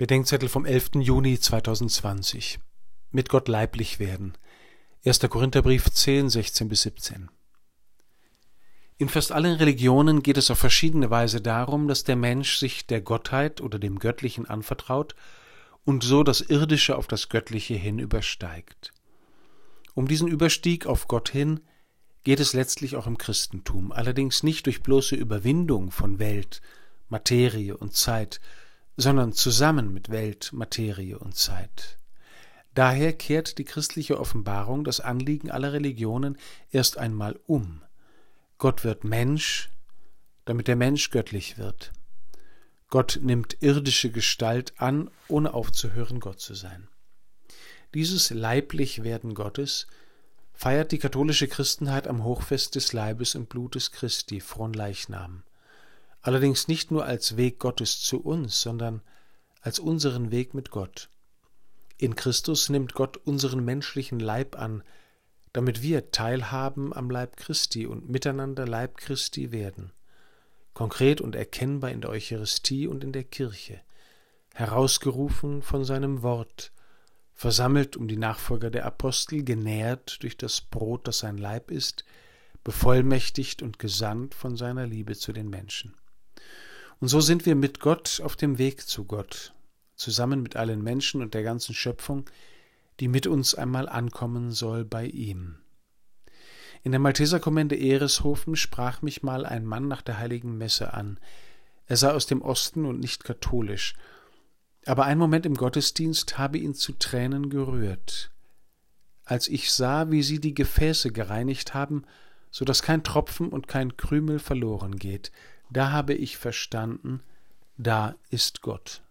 Bedenkzettel vom 11. Juni 2020. Mit Gott leiblich werden. 1. Korintherbrief 10, 16 bis 17. In fast allen Religionen geht es auf verschiedene Weise darum, dass der Mensch sich der Gottheit oder dem Göttlichen anvertraut und so das Irdische auf das Göttliche hin übersteigt. Um diesen Überstieg auf Gott hin geht es letztlich auch im Christentum, allerdings nicht durch bloße Überwindung von Welt, Materie und Zeit, sondern zusammen mit Welt, Materie und Zeit. Daher kehrt die christliche Offenbarung das Anliegen aller Religionen erst einmal um. Gott wird Mensch, damit der Mensch göttlich wird. Gott nimmt irdische Gestalt an, ohne aufzuhören, Gott zu sein. Dieses Leiblich-Werden Gottes feiert die katholische Christenheit am Hochfest des Leibes und Blutes Christi, Fronleichnam allerdings nicht nur als Weg Gottes zu uns, sondern als unseren Weg mit Gott. In Christus nimmt Gott unseren menschlichen Leib an, damit wir teilhaben am Leib Christi und miteinander Leib Christi werden, konkret und erkennbar in der Eucharistie und in der Kirche, herausgerufen von seinem Wort, versammelt um die Nachfolger der Apostel, genährt durch das Brot, das sein Leib ist, bevollmächtigt und gesandt von seiner Liebe zu den Menschen. Und so sind wir mit Gott auf dem Weg zu Gott, zusammen mit allen Menschen und der ganzen Schöpfung, die mit uns einmal ankommen soll bei ihm. In der Malteserkommende Ereshofen sprach mich mal ein Mann nach der heiligen Messe an. Er sei aus dem Osten und nicht katholisch, aber ein Moment im Gottesdienst habe ihn zu Tränen gerührt. Als ich sah, wie sie die Gefäße gereinigt haben, so dass kein Tropfen und kein Krümel verloren geht, da habe ich verstanden, da ist Gott.